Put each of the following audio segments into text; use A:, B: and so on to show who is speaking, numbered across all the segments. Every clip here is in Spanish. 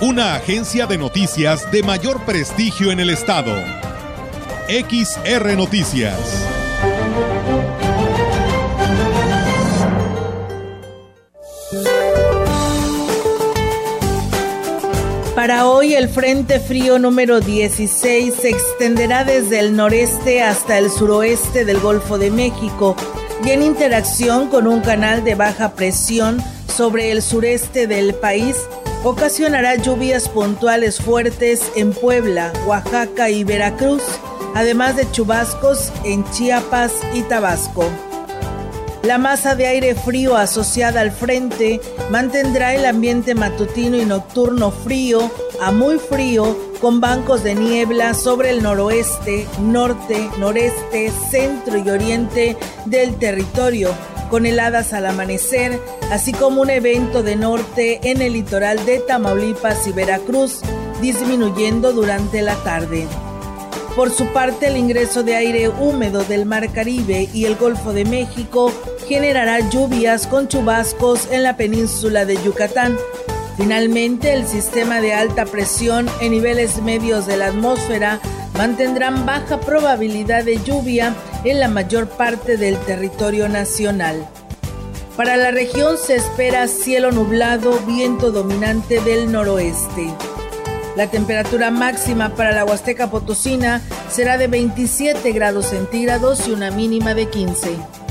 A: una agencia de noticias de mayor prestigio en el estado. XR Noticias.
B: Para hoy el Frente Frío número 16 se extenderá desde el noreste hasta el suroeste del Golfo de México y en interacción con un canal de baja presión sobre el sureste del país ocasionará lluvias puntuales fuertes en Puebla, Oaxaca y Veracruz, además de chubascos en Chiapas y Tabasco. La masa de aire frío asociada al frente mantendrá el ambiente matutino y nocturno frío a muy frío con bancos de niebla sobre el noroeste, norte, noreste, centro y oriente del territorio con heladas al amanecer, así como un evento de norte en el litoral de Tamaulipas y Veracruz, disminuyendo durante la tarde. Por su parte, el ingreso de aire húmedo del Mar Caribe y el Golfo de México generará lluvias con chubascos en la península de Yucatán. Finalmente, el sistema de alta presión en niveles medios de la atmósfera mantendrán baja probabilidad de lluvia en la mayor parte del territorio nacional. Para la región se espera cielo nublado, viento dominante del noroeste. La temperatura máxima para la Huasteca Potosina será de 27 grados centígrados y una mínima de 15.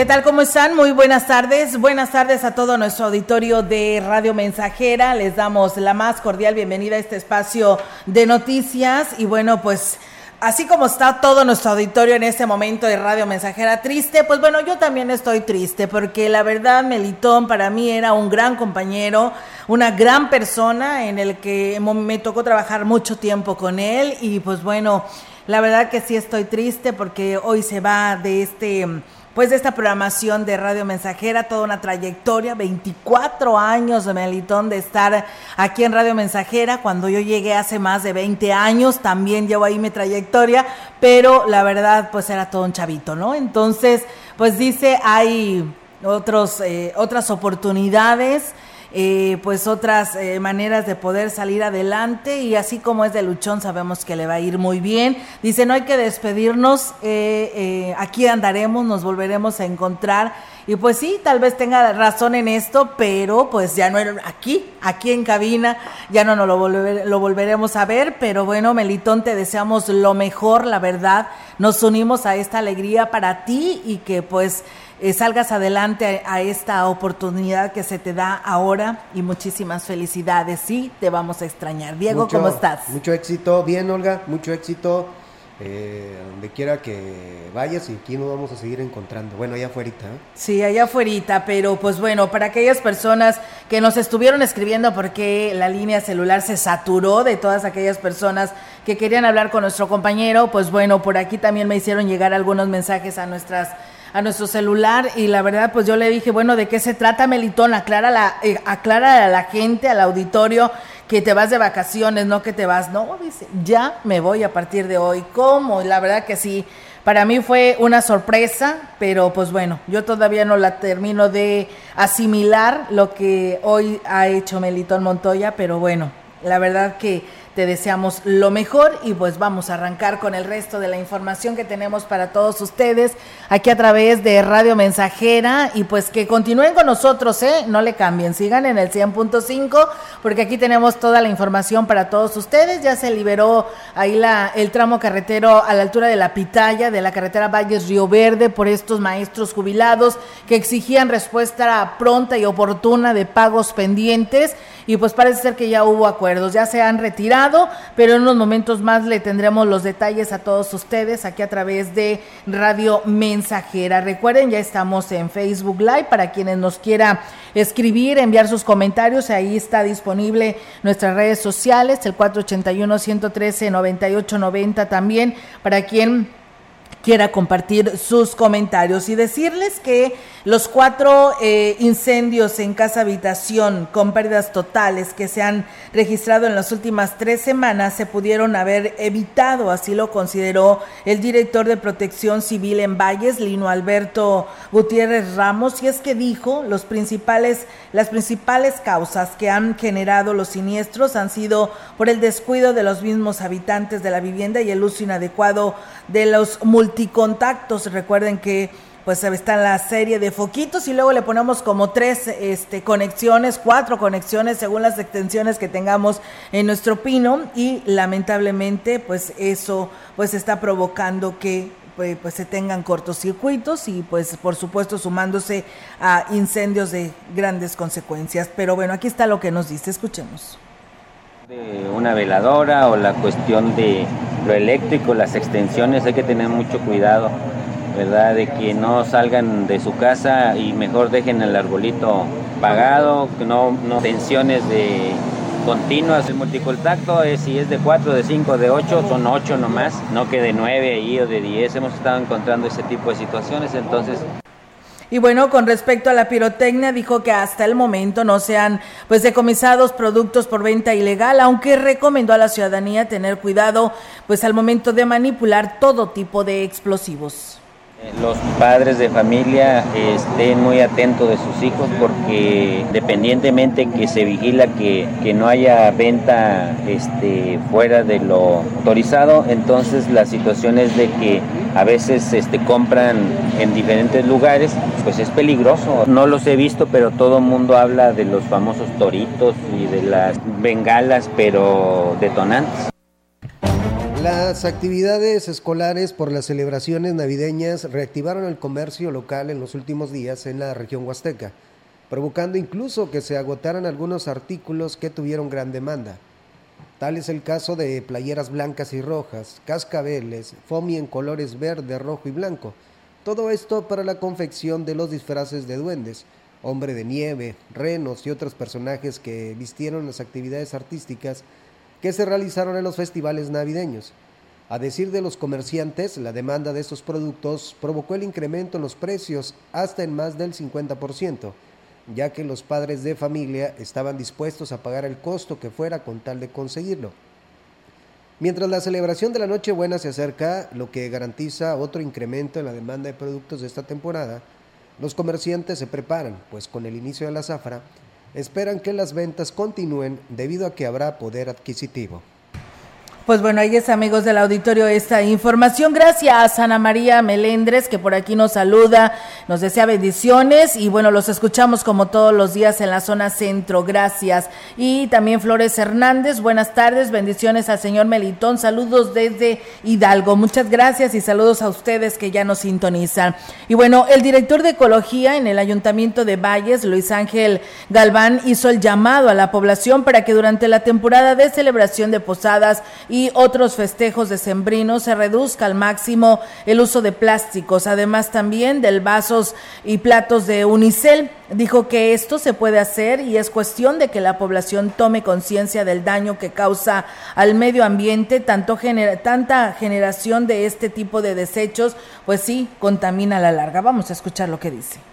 B: ¿Qué tal? ¿Cómo están? Muy buenas tardes. Buenas tardes a todo nuestro auditorio de Radio Mensajera. Les damos la más cordial bienvenida a este espacio de noticias. Y bueno, pues así como está todo nuestro auditorio en este momento de Radio Mensajera triste, pues bueno, yo también estoy triste porque la verdad Melitón para mí era un gran compañero, una gran persona en el que me tocó trabajar mucho tiempo con él y pues bueno, la verdad que sí estoy triste porque hoy se va de este pues de esta programación de Radio Mensajera, toda una trayectoria, 24 años de Melitón de estar aquí en Radio Mensajera, cuando yo llegué hace más de 20 años, también llevo ahí mi trayectoria, pero la verdad pues era todo un chavito, ¿no? Entonces, pues dice, hay otros, eh, otras oportunidades eh, pues otras eh, maneras de poder salir adelante y así como es de luchón sabemos que le va a ir muy bien. Dice, no hay que despedirnos, eh, aquí andaremos, nos volveremos a encontrar y pues sí, tal vez tenga razón en esto, pero pues ya no aquí, aquí en cabina, ya no nos lo, lo volveremos a ver, pero bueno, Melitón, te deseamos lo mejor, la verdad, nos unimos a esta alegría para ti y que pues eh, salgas adelante a, esta oportunidad que se te da ahora y muchísimas felicidades. Sí, te vamos a extrañar. Diego, ¿cómo estás?
C: Mucho éxito. Bien, Olga, mucho éxito. Eh, donde quiera que vayas y aquí nos vamos a seguir encontrando. Bueno, allá afuera. ¿eh?
B: Sí, allá afuera, pero pues bueno, para aquellas personas que nos estuvieron escribiendo porque la línea celular se saturó de todas aquellas personas que querían hablar con nuestro compañero, pues bueno, por aquí también me hicieron llegar algunos mensajes a nuestras a nuestro celular y la verdad pues yo le dije, bueno, ¿de qué se trata Melitón? Aclara, la, eh, aclara a la gente, al auditorio, que te vas de vacaciones, no que te vas. No, dice, ya me voy a partir de hoy. ¿Cómo? La verdad que sí. Para mí fue una sorpresa, pero pues bueno, yo todavía no la termino de asimilar lo que hoy ha hecho Melitón Montoya, pero bueno, la verdad que te deseamos lo mejor y pues vamos a arrancar con el resto de la información que tenemos para todos ustedes aquí a través de Radio Mensajera y pues que continúen con nosotros, ¿eh? No le cambien, sigan en el 100.5 porque aquí tenemos toda la información para todos ustedes. Ya se liberó ahí la, el tramo carretero a la altura de la Pitaya de la carretera Valles Río Verde por estos maestros jubilados que exigían respuesta pronta y oportuna de pagos pendientes y pues parece ser que ya hubo acuerdos, ya se han retirado pero en unos momentos más le tendremos los detalles a todos ustedes aquí a través de Radio Mensajera. Recuerden, ya estamos en Facebook Live para quienes nos quiera escribir, enviar sus comentarios, ahí está disponible nuestras redes sociales, el 481 113 9890 también para quien quiera compartir sus comentarios y decirles que los cuatro eh, incendios en casa habitación con pérdidas totales que se han registrado en las últimas tres semanas se pudieron haber evitado, así lo consideró el director de Protección Civil en Valles, Lino Alberto Gutiérrez Ramos, y es que dijo los principales, las principales causas que han generado los siniestros han sido por el descuido de los mismos habitantes de la vivienda y el uso inadecuado de los multicontactos. Recuerden que pues está la serie de foquitos y luego le ponemos como tres este, conexiones, cuatro conexiones según las extensiones que tengamos en nuestro pino y lamentablemente pues eso pues está provocando que pues, pues se tengan cortocircuitos y pues por supuesto sumándose a incendios de grandes consecuencias. Pero bueno, aquí está lo que nos dice, escuchemos.
D: De una veladora o la cuestión de lo eléctrico, las extensiones, hay que tener mucho cuidado ¿verdad? De que no salgan de su casa y mejor dejen el arbolito pagado, que no, no tensiones de continuas. El multicontacto es si es de 4, de 5, de 8, son 8 nomás, no que de 9 ahí o de 10. Hemos estado encontrando ese tipo de situaciones, entonces
B: y bueno, con respecto a la pirotecnia, dijo que hasta el momento no se han pues decomisados productos por venta ilegal, aunque recomendó a la ciudadanía tener cuidado pues al momento de manipular todo tipo de explosivos.
D: Los padres de familia estén muy atentos de sus hijos porque dependientemente que se vigila que, no haya venta este, fuera de lo autorizado, entonces la situación es de que a veces este, compran en diferentes lugares, pues es peligroso. No los he visto, pero todo el mundo habla de los famosos toritos y de las bengalas, pero detonantes.
C: Las actividades escolares por las celebraciones navideñas reactivaron el comercio local en los últimos días en la región huasteca, provocando incluso que se agotaran algunos artículos que tuvieron gran demanda. Tal es el caso de playeras blancas y rojas, cascabeles, foamy en colores verde, rojo y blanco. Todo esto para la confección de los disfraces de duendes, hombre de nieve, renos y otros personajes que vistieron las actividades artísticas que se realizaron en los festivales navideños. A decir de los comerciantes, la demanda de estos productos provocó el incremento en los precios hasta en más del 50%, ya que los padres de familia estaban dispuestos a pagar el costo que fuera con tal de conseguirlo. Mientras la celebración de la Nochebuena se acerca, lo que garantiza otro incremento en la demanda de productos de esta temporada, los comerciantes se preparan, pues con el inicio de la zafra esperan que las ventas continúen debido a que habrá poder adquisitivo.
B: Pues bueno, ahí es amigos del auditorio esta información. Gracias a Ana María Melendres que por aquí nos saluda, nos desea bendiciones y bueno, los escuchamos como todos los días en la zona centro. Gracias. Y también Flores Hernández, buenas tardes, bendiciones al señor Melitón, saludos desde Hidalgo. Muchas gracias y saludos a ustedes que ya nos sintonizan. Y bueno, el director de Ecología en el Ayuntamiento de Valles, Luis Ángel Galván, hizo el llamado a la población para que durante la temporada de celebración de posadas y otros festejos decembrinos se reduzca al máximo el uso de plásticos, además también del vasos y platos de unicel. Dijo que esto se puede hacer y es cuestión de que la población tome conciencia del daño que causa al medio ambiente, tanto tanta generación de este tipo de desechos, pues sí, contamina a la larga. Vamos a escuchar lo que dice.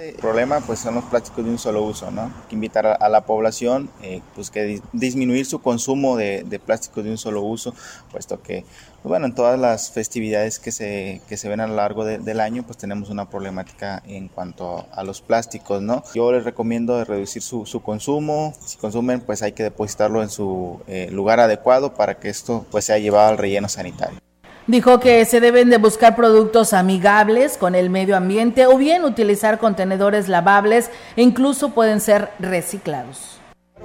E: El problema pues son los plásticos de un solo uso, ¿no? que invitar a, la población eh, pues que disminuir su consumo de, plásticos de un solo uso, puesto que pues, bueno, en todas las festividades que se, que se ven a lo largo del año pues tenemos una problemática en cuanto a, los plásticos, ¿no? Yo les recomiendo reducir su, su, consumo, si consumen pues hay que depositarlo en su eh, lugar adecuado para que esto pues sea llevado al relleno sanitario.
B: Dijo que se deben de buscar productos amigables con el medio ambiente o bien utilizar contenedores lavables e incluso pueden ser reciclados.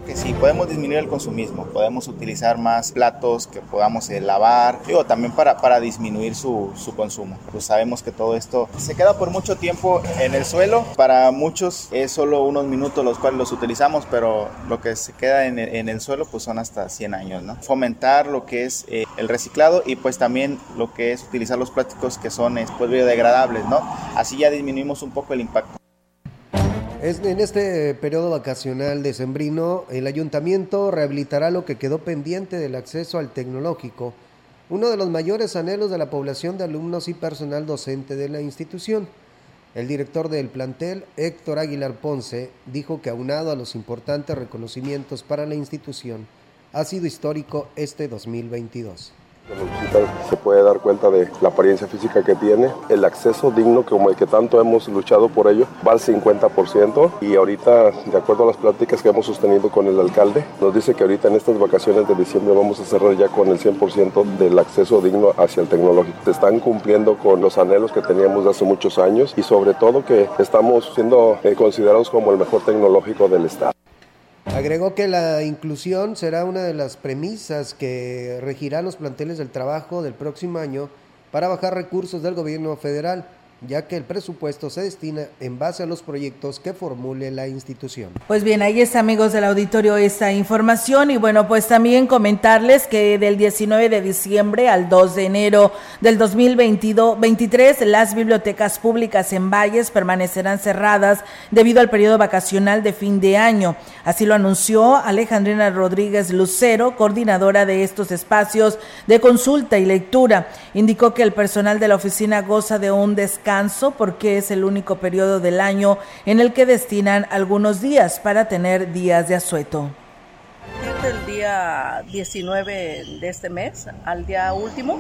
E: Que sí, podemos disminuir el consumismo, podemos utilizar más platos que podamos eh, lavar, digo, también para, para disminuir su, su consumo. Pues sabemos que todo esto se queda por mucho tiempo en el suelo, para muchos es solo unos minutos los cuales los utilizamos, pero lo que se queda en el, suelo pues son hasta 100 años, ¿no? Fomentar lo que es eh, el reciclado y pues también lo que es utilizar los plásticos que son pues, biodegradables, ¿no? Así ya disminuimos un poco el impacto.
C: En este periodo vacacional de Sembrino, el ayuntamiento rehabilitará lo que quedó pendiente del acceso al tecnológico, uno de los mayores anhelos de la población de alumnos y personal docente de la institución. El director del plantel, Héctor Aguilar Ponce, dijo que aunado a los importantes reconocimientos para la institución, ha sido histórico este 2022
F: se puede dar cuenta de la apariencia física que tiene, el acceso digno como el que tanto hemos luchado por ello va al 50% y ahorita de acuerdo a las pláticas que hemos sostenido con el alcalde nos dice que ahorita en estas vacaciones de diciembre vamos a cerrar ya con el 100% del acceso digno hacia el tecnológico. Se están cumpliendo con los anhelos que teníamos de hace muchos años y sobre todo que estamos siendo eh, considerados como el mejor tecnológico del estado.
C: Agregó que la inclusión será una de las premisas que regirá los planteles del trabajo del próximo año para bajar recursos del gobierno federal ya que el presupuesto se destina en base a los proyectos que formule la institución.
B: Pues bien, ahí está amigos del auditorio esta información y bueno, pues también comentarles que del 19 de diciembre al 2 de enero del 2023 las bibliotecas públicas en Valles permanecerán cerradas debido al periodo vacacional de fin de año. Así lo anunció Alejandrina Rodríguez Lucero, coordinadora de estos espacios de consulta y lectura. Indicó que el personal de la oficina goza de un descanso porque es el único periodo del año en el que destinan algunos días para tener días de asueto.
G: Del día 19 de este mes al día último,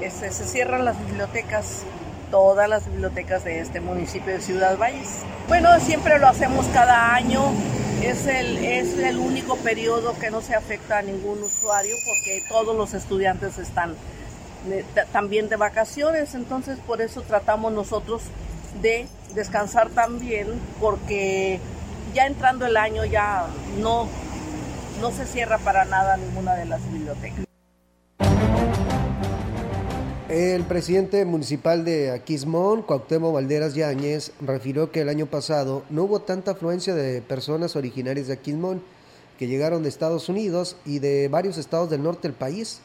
G: este, se cierran las bibliotecas todas las bibliotecas de este municipio de Ciudad Valles. Bueno, siempre lo hacemos cada año, es el, es el único periodo que no se afecta a ningún usuario porque todos los estudiantes están también de vacaciones, entonces por eso tratamos nosotros de descansar también, porque ya entrando el año ya no, no se cierra para nada ninguna de las bibliotecas.
C: El presidente municipal de Aquismón, Cuauhtémoc Valderas Yáñez, refirió que el año pasado no hubo tanta afluencia de personas originarias de Aquismón que llegaron de Estados Unidos y de varios estados del norte del país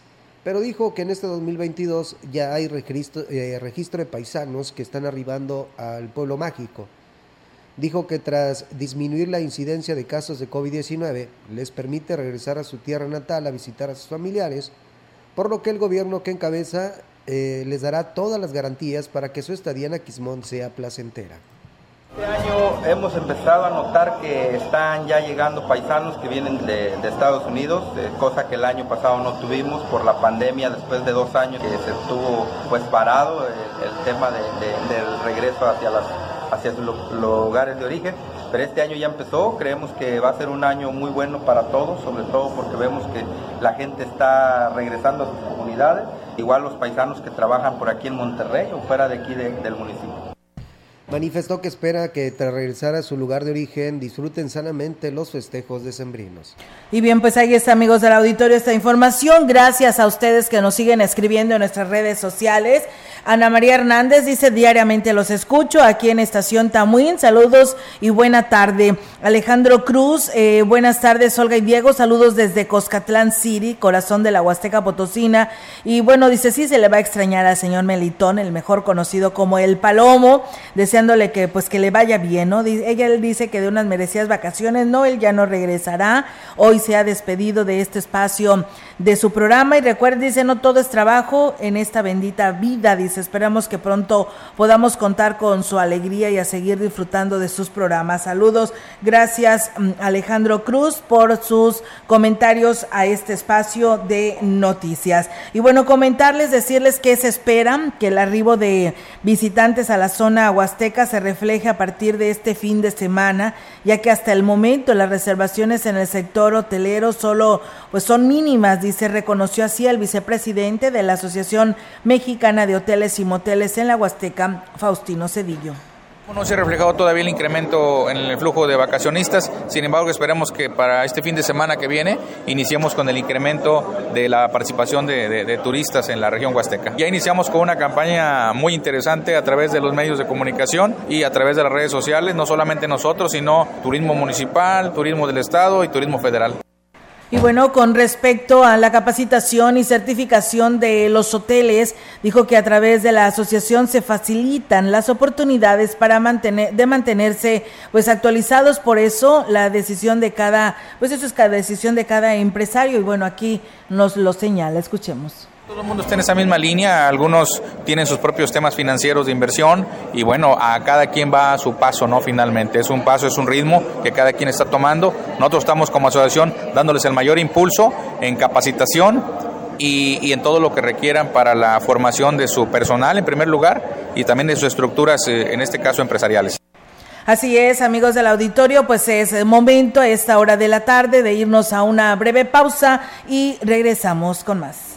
C: pero dijo que en este 2022 ya hay registro, eh, registro de paisanos que están arribando al pueblo mágico. Dijo que tras disminuir la incidencia de casos de COVID-19, les permite regresar a su tierra natal a visitar a sus familiares, por lo que el gobierno que encabeza eh, les dará todas las garantías para que su estadía en Aquismón sea placentera.
H: Este año hemos empezado a notar que están ya llegando paisanos que vienen de, Estados Unidos, eh, cosa que el año pasado no tuvimos por la pandemia, después de dos años que se estuvo pues parado eh, el, tema del regreso hacia, las, hacia los lugares de origen. Pero este año ya empezó, creemos que va a ser un año muy bueno para todos, sobre todo porque vemos que la gente está regresando a sus comunidades, igual los paisanos que trabajan por aquí en Monterrey o fuera de aquí del municipio.
C: Manifestó que espera que tras regresar a su lugar de origen disfruten sanamente los festejos decembrinos.
B: Y bien, pues ahí está, amigos del auditorio, esta información. Gracias a ustedes que nos siguen escribiendo en nuestras redes sociales. Ana María Hernández dice diariamente los escucho aquí en Estación Tamuín. Saludos y buena tarde. Alejandro Cruz, eh, buenas tardes Olga y Diego. Saludos desde Coscatlán City, corazón de la Huasteca Potosina. Y bueno, dice sí se le va a extrañar al señor Melitón, el mejor conocido como el Palomo, deseándole que pues que le vaya bien, ¿no? Ella dice que de unas merecidas vacaciones, no, él ya no regresará. Hoy se ha despedido de este espacio de su programa y recuerden, dice, no todo es trabajo en esta bendita vida, dice, esperamos que pronto podamos contar con su alegría y a seguir disfrutando de sus programas. Saludos, gracias mm, Alejandro Cruz por sus comentarios a este espacio de noticias. Y bueno, comentarles, decirles que se espera que el arribo de visitantes a la zona huasteca se refleje a partir de este fin de semana, ya que hasta el momento las reservaciones en el sector hotelero solo pues son mínimas, dice, reconoció así el vicepresidente de la Asociación Mexicana de Hoteles y Moteles en la Huasteca, Faustino Cedillo.
I: No se ha reflejado todavía el incremento en el flujo de vacacionistas, sin embargo esperemos que para este fin de semana que viene iniciemos con el incremento de la participación de, turistas en la región huasteca. Ya iniciamos con una campaña muy interesante a través de los medios de comunicación y a través de las redes sociales, no solamente nosotros, sino turismo municipal, turismo del Estado y turismo federal.
B: Y bueno, con respecto a la capacitación y certificación de los hoteles, dijo que a través de la asociación se facilitan las oportunidades para mantener de mantenerse pues actualizados, por eso la decisión de cada pues eso es cada decisión de cada empresario. Y bueno, aquí nos lo señala, escuchemos.
I: Todo el mundo está en esa misma línea, algunos tienen sus propios temas financieros de inversión y bueno, a cada quien va a su paso, ¿no? Finalmente, es un paso, es un ritmo que cada quien está tomando. Nosotros estamos como asociación dándoles el mayor impulso en capacitación y, en todo lo que requieran para la formación de su personal en primer lugar y también de sus estructuras, eh, en este caso empresariales.
B: Así es, amigos del auditorio, pues es momento a esta hora de la tarde de irnos a una breve pausa y regresamos con más.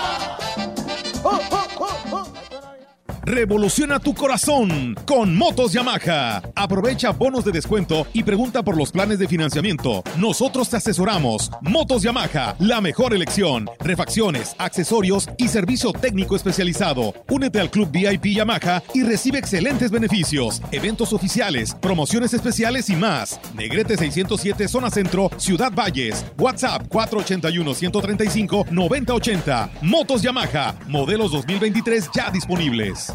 A: Revoluciona tu corazón con Motos Yamaha. Aprovecha bonos de descuento y pregunta por los planes de financiamiento. Nosotros te asesoramos. Motos Yamaha, la mejor elección. Refacciones, accesorios y servicio técnico especializado. Únete al Club VIP Yamaha y recibe excelentes beneficios, eventos oficiales, promociones especiales y más. Negrete 607 Zona Centro, Ciudad Valles. WhatsApp 481 135 9080. Motos Yamaha, modelos 2023 ya disponibles.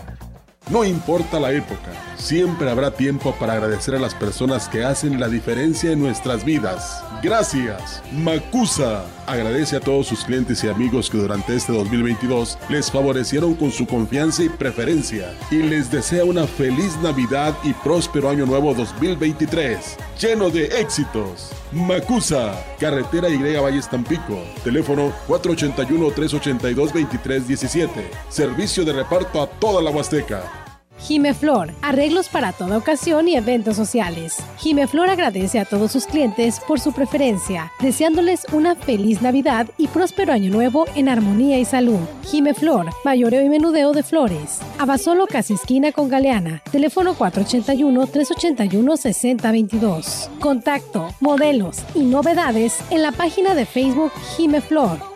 J: No importa la época, siempre habrá tiempo para agradecer a las personas que hacen la diferencia en nuestras vidas. Gracias. Macusa agradece a todos sus clientes y amigos que durante este 2022 les favorecieron con su confianza y preferencia y les desea una feliz Navidad y próspero año nuevo 2023, lleno de éxitos. Macusa, carretera Y Valles Tampico, teléfono 481-382-2317, servicio de reparto a toda la Huasteca.
K: Jimeflor, arreglos para toda ocasión y eventos sociales. Jimeflor agradece a todos sus clientes por su preferencia, deseándoles una feliz Navidad y próspero año nuevo en armonía y salud. Jimeflor, mayoreo y menudeo de flores. Abasolo casi esquina con Galeana. Teléfono 481-381-6022. Contacto, modelos y novedades en la página de Facebook Jimeflor.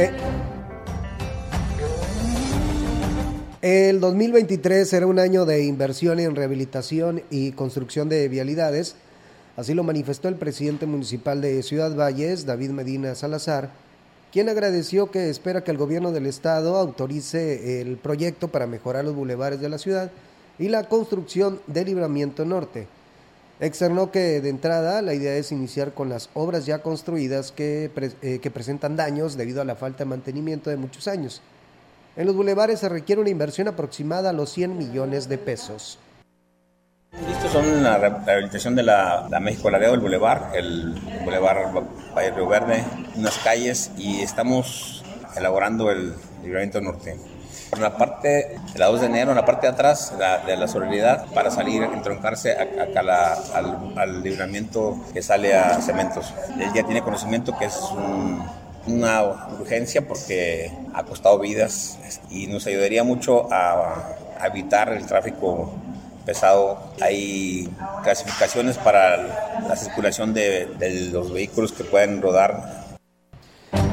C: Eh, el 2023 será un año de inversión en rehabilitación y construcción de vialidades. Así lo manifestó el presidente municipal de Ciudad Valles, David Medina Salazar, quien agradeció que espera que el gobierno del estado autorice el proyecto para mejorar los bulevares de la ciudad y la construcción del libramiento norte. Externó que de entrada la idea es iniciar con las obras ya construidas que, eh, que presentan daños debido a la falta de mantenimiento de muchos años. En los bulevares se requiere una inversión aproximada a los 100 millones de pesos.
L: Estos son la rehabilitación de la, la México Laredo, el bulevar, el bulevar Valle Río Verde, unas calles y estamos elaborando el libramiento norte. En la parte de la 2 de enero, en la parte de atrás de la solidaridad, para salir, entroncarse acá al, al, libramiento que sale a cementos. Él ya tiene conocimiento que es una urgencia porque ha costado vidas y nos ayudaría mucho a, evitar el tráfico pesado. Hay clasificaciones para la circulación de los vehículos que pueden rodar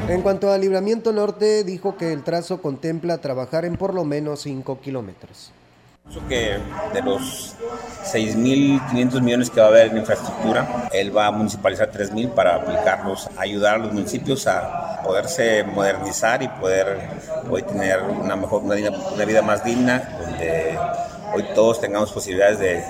C: en cuanto al libramiento norte, dijo que el trazo contempla trabajar en por lo menos 5 kilómetros.
L: que de los 6.500 millones que va a haber en infraestructura, él va a municipalizar 3.000 para aplicarlos, ayudar a los municipios a poderse modernizar y poder hoy tener una mejor una una vida más digna, donde hoy todos tengamos posibilidades de,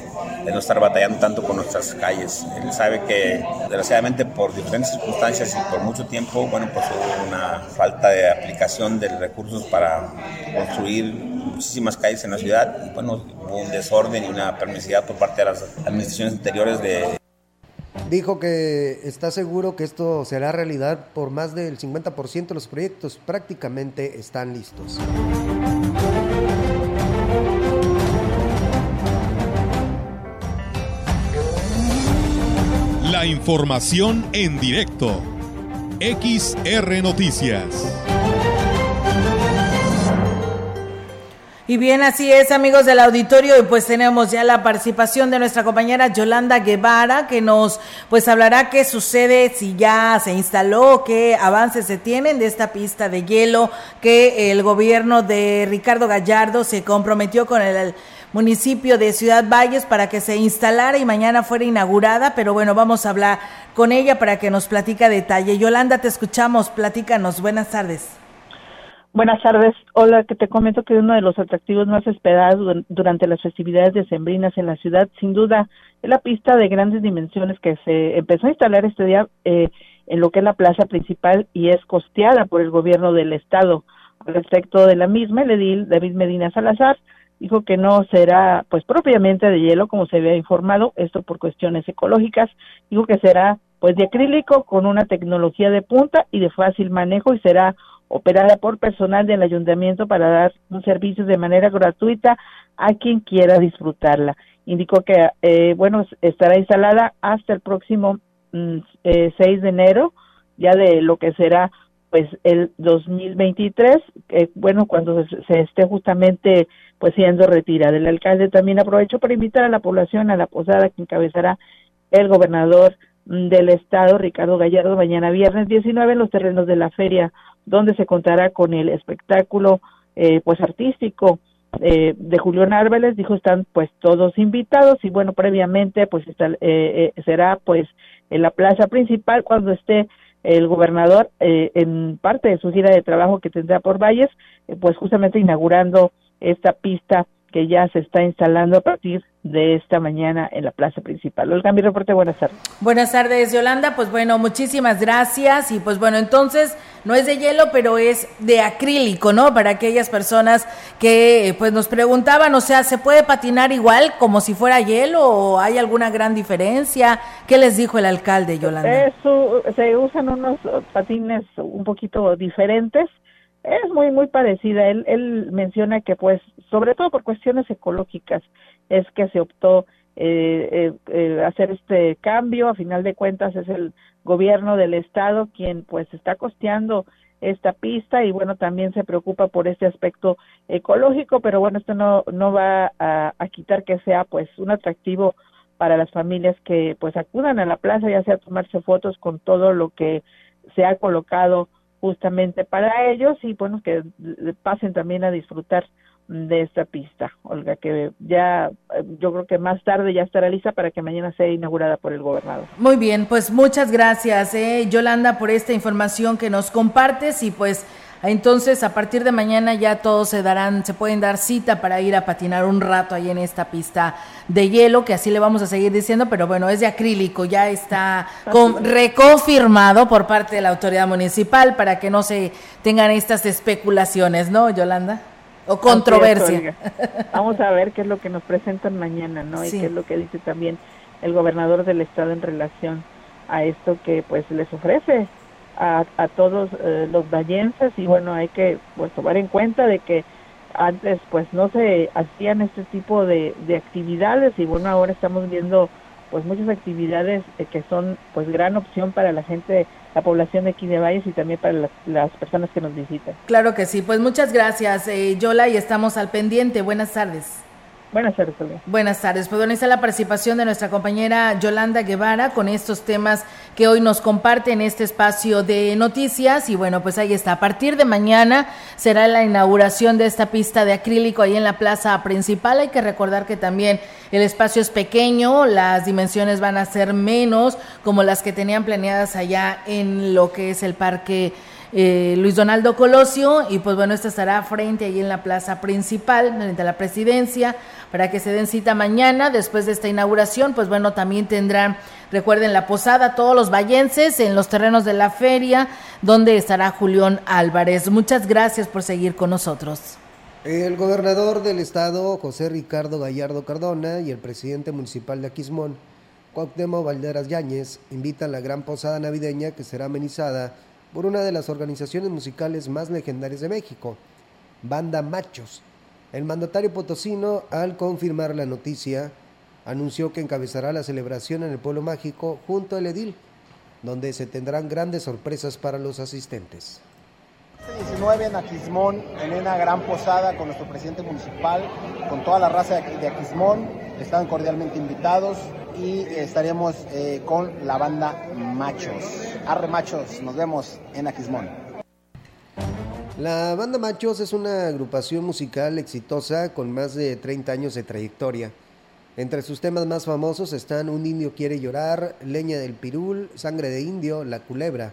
L: no estar batallando tanto con nuestras calles. Él sabe que, desgraciadamente, por diferentes circunstancias y por mucho tiempo, bueno, pues hubo una falta de aplicación de recursos para construir muchísimas calles en la ciudad bueno, hubo un desorden y una permisividad por parte de las administraciones anteriores.
C: Dijo que está seguro que esto será realidad por más del 50% de los proyectos prácticamente están listos.
A: La información en directo. XR Noticias.
B: Y bien, así es, amigos del auditorio, y pues tenemos ya la participación de nuestra compañera Yolanda Guevara, que nos pues hablará qué sucede si ya se instaló, qué avances se tienen de esta pista de hielo que el gobierno de Ricardo Gallardo se comprometió con el municipio de Ciudad Valles para que se instalara y mañana fuera inaugurada, pero bueno, vamos a hablar con ella para que nos platica detalle. Yolanda, te escuchamos, platícanos, buenas tardes.
M: Buenas tardes. Hola, que te comento que uno de los atractivos más esperados durante las festividades decembrinas en la ciudad, sin duda, es la pista de grandes dimensiones que se empezó a instalar este día eh, en lo que es la plaza principal y es costeada por el gobierno del estado. respecto de la misma, el edil David Medina Salazar dijo que no será pues propiamente de hielo como se había informado, esto por cuestiones ecológicas, dijo que será pues de acrílico con una tecnología de punta y de fácil manejo y será operada por personal del ayuntamiento para dar un servicio de manera gratuita a quien quiera disfrutarla. Indicó que, eh, bueno, estará instalada hasta el próximo 6 mm, eh, de enero, ya de lo que será pues el 2023, eh, bueno, cuando se, esté justamente pues siendo retirada. El alcalde también aprovechó para invitar a la población a la posada que encabezará el gobernador del estado, Ricardo Gallardo, mañana viernes 19 en los terrenos de la feria, donde se contará con el espectáculo eh, pues artístico eh, de Julián Árbeles, dijo están pues todos invitados y bueno, previamente pues está, será pues en la plaza principal cuando esté el gobernador eh, en parte de su gira de trabajo que tendrá por Valles, eh, pues justamente inaugurando esta pista que ya se está instalando a partir de esta mañana en la plaza principal. Olga, mi reporte, buenas tardes.
B: Buenas tardes, Yolanda. Pues bueno, muchísimas gracias. Y pues bueno, entonces no es de hielo, pero es de acrílico, ¿no? Para aquellas personas que pues nos preguntaban, o sea, ¿se puede patinar igual como si fuera hielo o hay alguna gran diferencia? ¿Qué les dijo el alcalde, Yolanda?
M: Eso, se usan unos patines un poquito diferentes es muy muy parecida. Él, él menciona que pues sobre todo por cuestiones ecológicas es que se optó eh, eh, eh, hacer este cambio. A final de cuentas es el gobierno del estado quien pues está costeando esta pista y bueno también se preocupa por este aspecto ecológico, pero bueno esto no no va a, quitar que sea pues un atractivo para las familias que pues acudan a la plaza ya sea tomarse fotos con todo lo que se ha colocado justamente para ellos y bueno que pasen también a disfrutar de esta pista, Olga, que ya eh, yo creo que más tarde ya estará lista para que mañana sea inaugurada por el gobernador.
B: Muy bien, pues muchas gracias, eh, Yolanda, por esta información que nos compartes y pues Entonces, a partir de mañana ya todos se darán, se pueden dar cita para ir a patinar un rato ahí en esta pista de hielo, que así le vamos a seguir diciendo, pero bueno, es de acrílico, ya está con, reconfirmado por parte de la autoridad municipal para que no se tengan estas especulaciones, ¿no, Yolanda? O controversia.
M: Vamos a ver qué es lo que nos presentan mañana, ¿no? Y qué es lo que dice también el gobernador del estado en relación a esto que pues les ofrece a, a todos eh, los vallenses y bueno, hay que pues tomar en cuenta de que antes pues no se hacían este tipo de, de actividades y bueno, ahora estamos viendo pues muchas actividades eh, que son pues gran opción para la gente la población de aquí de Valles y también para las, personas que nos visitan.
B: Claro que sí, pues muchas gracias eh, Yola y estamos al pendiente. Buenas tardes.
M: Buenas tardes.
B: Buenas tardes. Pues bueno, está la participación de nuestra compañera Yolanda Guevara con estos temas que hoy nos comparte en este espacio de noticias. Y bueno, pues ahí está. A partir de mañana será la inauguración de esta pista de acrílico ahí en la plaza principal. Hay que recordar que también el espacio es pequeño, las dimensiones van a ser menos como las que tenían planeadas allá en lo que es el parque eh, Luis Donaldo Colosio y pues bueno, esta estará frente ahí en la plaza principal, frente a la presidencia, para que se den cita mañana después de esta inauguración, pues bueno, también tendrán, recuerden, la posada, todos los vallenses en los terrenos de la feria, donde estará Julián Álvarez. Muchas gracias por seguir con nosotros.
C: El gobernador del estado, José Ricardo Gallardo Cardona, y el presidente municipal de Aquismón, Cuauhtémoc Valderas Yáñez, invitan a la gran posada navideña que será amenizada por una de las organizaciones musicales más legendarias de México, Banda Machos. El mandatario potosino, al confirmar la noticia, anunció que encabezará la celebración en el pueblo mágico junto al Edil, donde se tendrán grandes sorpresas para los asistentes.
N: 19 en Aquismón, en una gran posada con nuestro presidente municipal, con toda la raza de Aquismón, están cordialmente invitados y estaremos eh, con la banda Machos. Arre Machos, nos vemos en Aquismón.
C: La banda Machos es una agrupación musical exitosa con más de 30 años de trayectoria. Entre sus temas más famosos están Un indio quiere llorar, Leña del pirul, Sangre de indio, La culebra.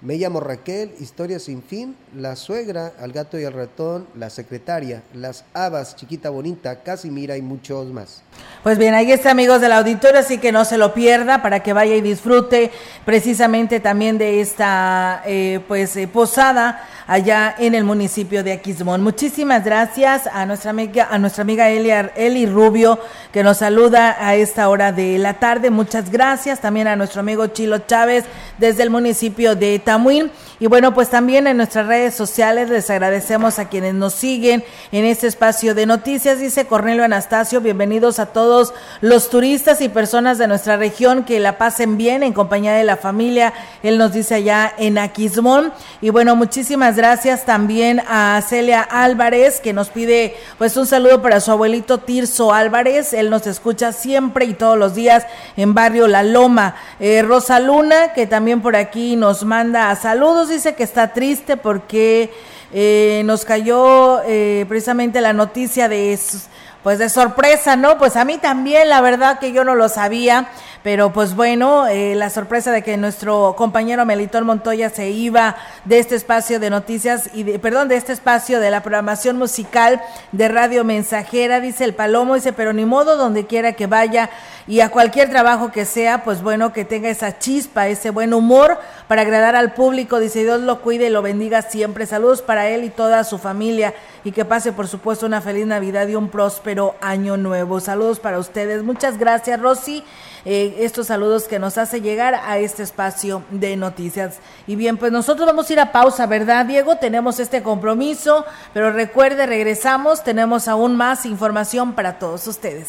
C: Me llamo Raquel, Historia sin fin, La suegra, Al gato y al ratón, La secretaria, Las habas, Chiquita bonita, Casimira y muchos más.
B: Pues bien, ahí está amigos del auditorio, así que no se lo pierda para que vaya y disfrute precisamente también de esta eh, pues eh, posada allá en el municipio de Aquismón. Muchísimas gracias a nuestra amiga, a nuestra amiga Eli Rubio, que nos saluda a esta hora de la tarde. Muchas gracias. También a nuestro amigo Chilo Chávez desde el municipio de Tamuín. Y bueno, pues también en nuestras redes sociales les agradecemos a quienes nos siguen en este espacio de noticias. Dice Cornelio Anastasio, bienvenidos a todos los turistas y personas de nuestra región que la pasen bien en compañía de la familia. Él nos dice allá en Aquismón. Y bueno, muchísimas gracias también a Celia Álvarez que nos pide pues un saludo para su abuelito Tirso Álvarez. Él nos escucha siempre y todos los días en Barrio La Loma. Eh, Rosa Luna que también por aquí nos manda saludos, dice que está triste porque eh, nos cayó eh, precisamente la noticia de pues de sorpresa, ¿no? Pues a mí también, la verdad que yo no lo sabía. Pero pues bueno, eh, la sorpresa de que nuestro compañero Melitón Montoya se iba de este espacio de noticias y de, perdón, de este espacio de la programación musical de Radio Mensajera, dice el Palomo, dice, pero ni modo donde quiera que vaya y a cualquier trabajo que sea, pues bueno, que tenga esa chispa, ese buen humor para agradar al público, dice Dios lo cuide y lo bendiga siempre. Saludos para él y toda su familia y que pase por supuesto una feliz Navidad y un próspero año nuevo. Saludos para ustedes. Muchas gracias, Rosy. Eh, estos saludos que nos hace llegar a este espacio de noticias. Y bien, pues nosotros vamos a ir a pausa, ¿verdad, Diego? Tenemos este compromiso, pero recuerde, regresamos, tenemos aún más información para todos ustedes.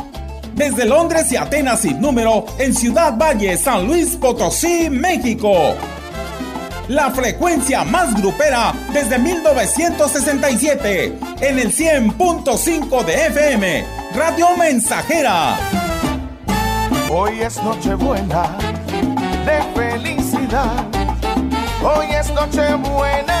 O: Desde Londres y Atenas sin número en Ciudad Valle, San Luis Potosí, México la frecuencia más grupera desde 1967, en el 100.5 de FM, Radio Mensajera.
P: Hoy es Nochebuena de felicidad. Hoy es Nochebuena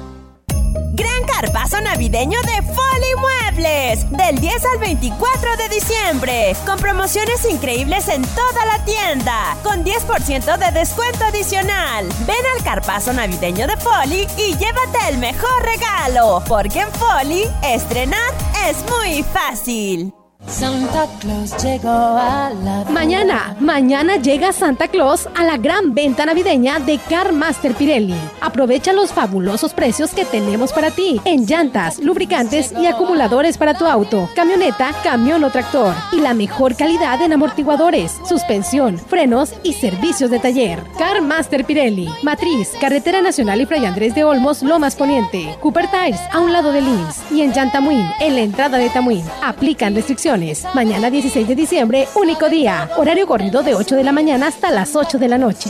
Q: Gran carpazo navideño de Foli Muebles. Del 10 al 24 de diciembre. Con promociones increíbles en toda la tienda. Con 10% de descuento adicional. Ven al carpazo navideño de Foli y llévate el mejor regalo. Porque en Foli, estrenar es muy fácil.
K: Santa Claus llegó a la... Mañana, mañana llega Santa Claus a la gran venta navideña de Car Master Pirelli. Aprovecha los fabulosos precios que tenemos para ti en llantas, lubricantes y acumuladores para tu auto, camioneta, camión o tractor. Y la mejor calidad en amortiguadores, suspensión, frenos y servicios de taller. Car Master Pirelli. Matriz, Carretera Nacional y Fray Andrés de Olmos, Lomas Poniente. Cooper Tires, a un lado del IMSS. Y en Llantamuín, en la entrada de Tamuín. Aplican restricciones. Mañana 16 de diciembre, único día. Horario corrido de 8 de la mañana hasta las 8 de la noche.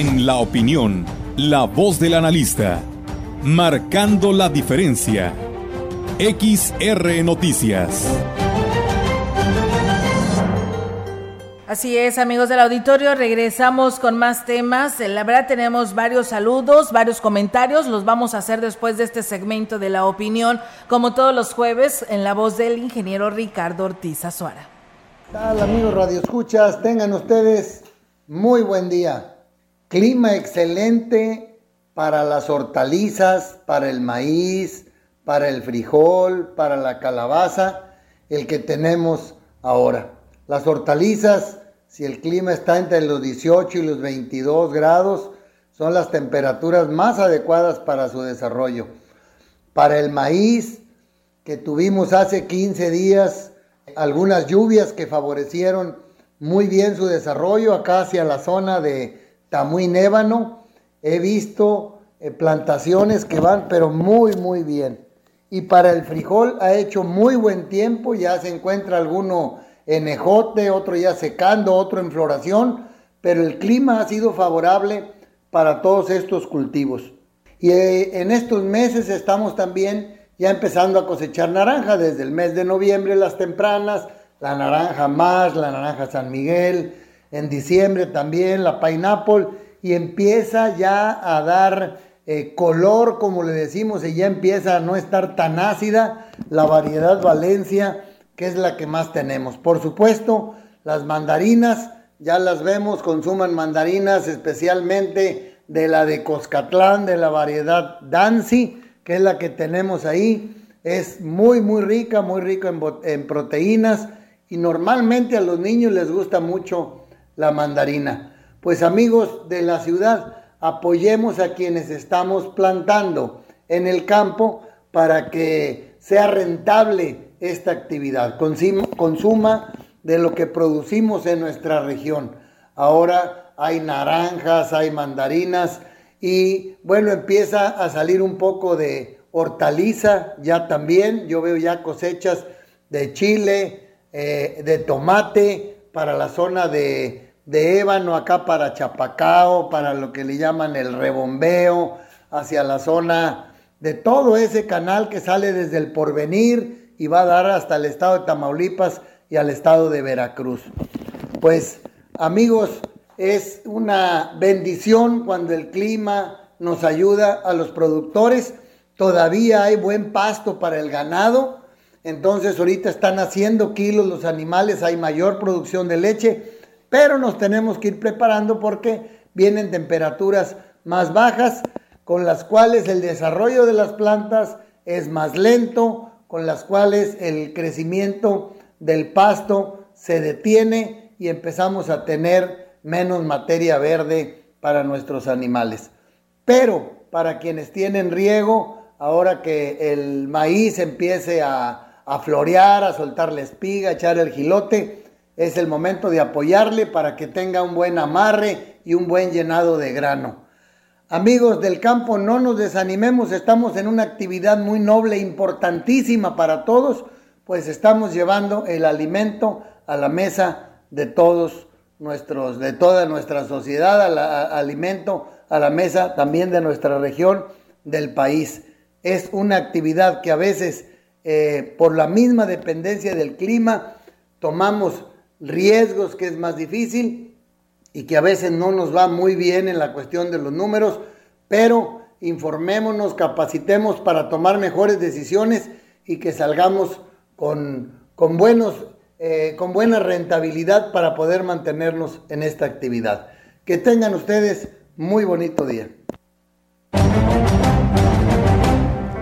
A: En la opinión, la voz del analista, marcando la diferencia. XR Noticias.
B: Así es, amigos del auditorio, regresamos con más temas. La verdad tenemos varios saludos, varios comentarios, los vamos a hacer después de este segmento de la opinión, como todos los jueves, en la voz del ingeniero Ricardo Ortiz Azuara.
R: ¿Qué tal, amigos Radio Escuchas? Tengan ustedes muy buen día. Clima excelente para las hortalizas, para el maíz, para el frijol, para la calabaza, el que tenemos ahora. Las hortalizas, si el clima está entre los 18 y los 22 grados, son las temperaturas más adecuadas para su desarrollo. Para el maíz, que tuvimos hace 15 días algunas lluvias que favorecieron muy bien su desarrollo acá hacia la zona de Tamuín Ébano. He visto eh, plantaciones que van pero muy muy bien. Y para el frijol ha hecho muy buen tiempo, ya se encuentra alguno en ejote, otro ya secando, otro en floración, pero el clima ha sido favorable para todos estos cultivos. Y eh, en estos meses estamos también ya empezando a cosechar naranja, desde el mes de noviembre las tempranas, la naranja más, la naranja San Miguel, en diciembre también la pineapple, y empieza ya a dar eh, color, como le decimos, y ya empieza a no estar tan ácida la variedad Valencia, que es la que más tenemos. Por supuesto, las mandarinas, ya las vemos, consuman mandarinas, especialmente de la de Coscatlán, de la variedad Dancy, que es la que tenemos ahí. Es muy, muy rica, muy rica en, en proteínas y normalmente a los niños les gusta mucho la mandarina. Pues amigos de la ciudad, apoyemos a quienes estamos plantando en el campo para que sea rentable esta actividad. Consuma de lo que producimos en nuestra región. Ahora hay naranjas, hay mandarinas y bueno, empieza a salir un poco de hortaliza ya también. Yo veo ya cosechas de chile, eh, de tomate para la zona de, de ébano, acá para Chapacao, para lo que le llaman el rebombeo, hacia la zona de todo ese canal que sale desde el porvenir y va a dar hasta el estado de Tamaulipas y al estado de Veracruz. Pues amigos, es una bendición cuando el clima nos ayuda a los productores. Todavía hay buen pasto para el ganado. Entonces ahorita están haciendo kilos los animales, hay mayor producción de leche, pero nos tenemos que ir preparando porque vienen temperaturas más bajas con las cuales el desarrollo de las plantas es más lento, con las cuales el crecimiento del pasto se detiene y empezamos a tener menos materia verde para nuestros animales. Pero para quienes tienen riego, ahora que el maíz empiece a, florear, a soltar la espiga, a echar el gilote, es el momento de apoyarle para que tenga un buen amarre y un buen llenado de grano. Amigos del campo, no nos desanimemos, estamos en una actividad muy noble, importantísima para todos, pues estamos llevando el alimento a la mesa de todos nuestros, de toda nuestra sociedad, al alimento a la mesa también de nuestra región, del país. Es una actividad que a veces, eh, por la misma dependencia del clima, tomamos riesgos que es más difícil y que a veces no nos va muy bien en la cuestión de los números, pero informémonos, capacitemos para tomar mejores decisiones y que salgamos con, con, buenos, eh, con buena rentabilidad para poder mantenernos en esta actividad. Que tengan ustedes muy bonito día.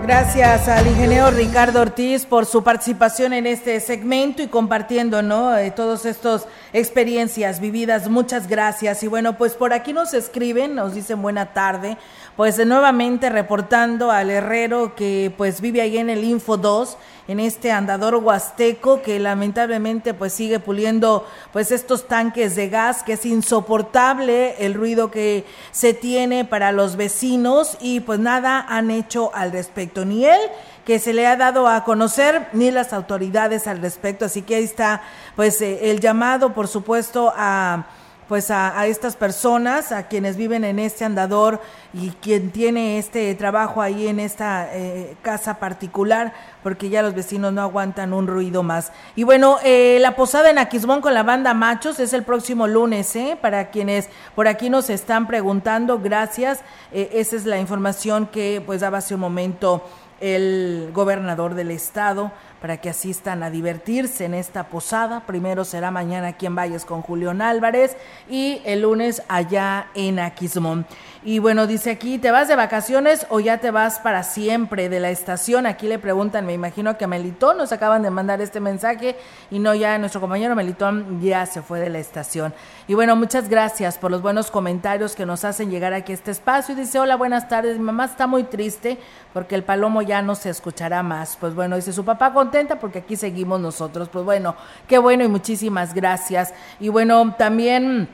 B: Gracias al ingeniero Ricardo Ortiz por su participación en este segmento y compartiendo, ¿no? Eh, todos estos experiencias vividas. Muchas gracias. Y bueno, pues por aquí nos escriben, nos dicen buena tarde. Pues nuevamente reportando al herrero que pues vive ahí en el Info 2 en este andador huasteco que lamentablemente pues sigue puliendo pues estos tanques de gas que es insoportable el ruido que se tiene para los vecinos y pues nada han hecho al respecto. Ni él que se le ha dado a conocer ni las autoridades al respecto. Así que ahí está pues eh, el llamado por supuesto a pues a, estas personas, a quienes viven en este andador y quien tiene este trabajo ahí en esta eh, casa particular, porque ya los vecinos no aguantan un ruido más. Y bueno, eh, la posada en Aquismón con la banda Machos es el próximo lunes, ¿eh? Para quienes por aquí nos están preguntando, gracias. Eh, esa es la información que pues daba hace un momento el gobernador del estado para que asistan a divertirse en esta posada. Primero será mañana aquí en Valles con Julián Álvarez y el lunes allá en Aquismón. Y bueno, dice aquí, ¿te vas de vacaciones o ya te vas para siempre de la estación? Aquí le preguntan, me imagino que a Melitón nos acaban de mandar este mensaje y no ya nuestro compañero Melitón ya se fue de la estación. Y bueno, muchas gracias por los buenos comentarios que nos hacen llegar aquí a este espacio. Y dice, hola, buenas tardes, mi mamá está muy triste porque el palomo ya no se escuchará más. Pues bueno, dice su papá contenta porque aquí seguimos nosotros. Pues bueno, qué bueno y muchísimas gracias. Y bueno, también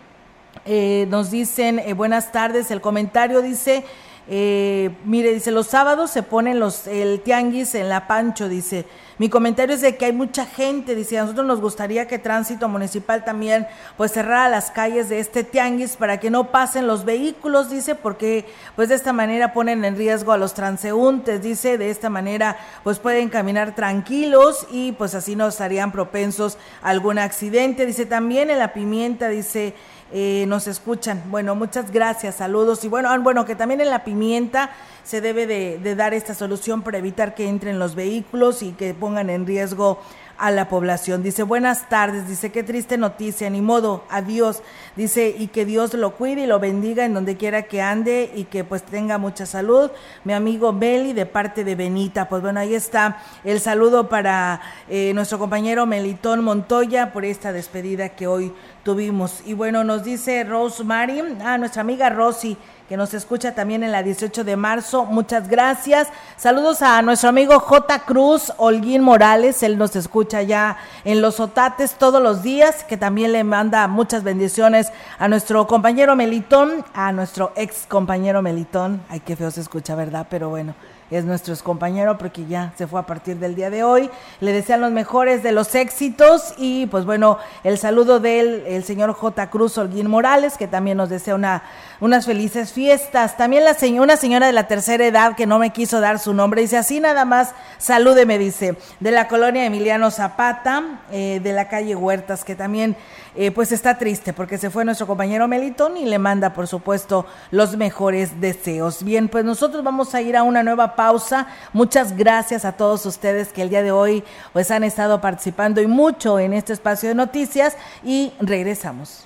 B: eh, nos dicen, eh, buenas tardes, el comentario dice... Eh, mire, dice, los sábados se ponen los, el tianguis en la Pancho, dice. Mi comentario es de que hay mucha gente, dice, a nosotros nos gustaría que Tránsito Municipal también pues cerrara las calles de este tianguis para que no pasen los vehículos, dice, porque pues de esta manera ponen en riesgo a los transeúntes, dice, de esta manera pues pueden caminar tranquilos y pues así no estarían propensos a algún accidente, dice también en la pimienta, dice, eh, nos escuchan. Bueno, muchas gracias, saludos. Y bueno, ah, bueno, que también en la pimienta se debe de, dar esta solución para evitar que entren los vehículos y que pongan en riesgo a la población. Dice, buenas tardes, dice, qué triste noticia, ni modo, adiós. Dice, y que Dios lo cuide y lo bendiga en donde quiera que ande y que pues tenga mucha salud. Mi amigo Meli de parte de Benita. Pues bueno, ahí está el saludo para eh, nuestro compañero Melitón Montoya por esta despedida que hoy tuvimos. Y bueno, nos dice Rosemary, ah, nuestra amiga Rosy, que nos escucha también en la 18 de marzo. Muchas gracias. Saludos a nuestro amigo J. Cruz, Holguín Morales. Él nos escucha ya en Los Otates todos los días, que también le manda muchas bendiciones a nuestro compañero Melitón, a nuestro ex compañero Melitón. Ay, qué feo se escucha, ¿verdad? Pero bueno es nuestro compañero porque ya se fue a partir del día de hoy. Le desean los mejores de los éxitos y pues bueno, el saludo del el señor J. Cruz Holguín Morales, que también nos desea una, unas felices fiestas. También una señora de la tercera edad que no me quiso dar su nombre, dice así nada más, salude, me dice, de la colonia Emiliano Zapata, eh, de la calle Huertas, que también eh, pues está triste porque se fue nuestro compañero Melitón y le manda, por supuesto, los mejores deseos. Bien, pues nosotros vamos a ir a una nueva pausa. Muchas gracias a todos ustedes que el día de hoy pues han estado participando y mucho en este espacio de noticias y regresamos.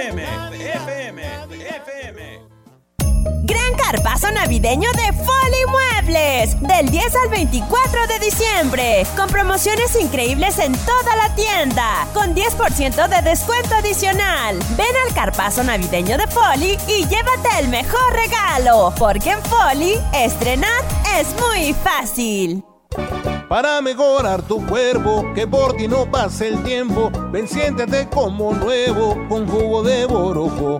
Q: Carpazo navideño de Foli Muebles. Del 10 al 24 de diciembre. Con promociones increíbles en toda la tienda. Con 10% de descuento adicional. Ven al carpazo navideño de Foli y llévate el mejor regalo. Porque en Foli, estrenar es muy fácil.
S: Para mejorar tu cuerpo, que por ti no pase el tiempo, ven siéntete como nuevo con jugo de borojo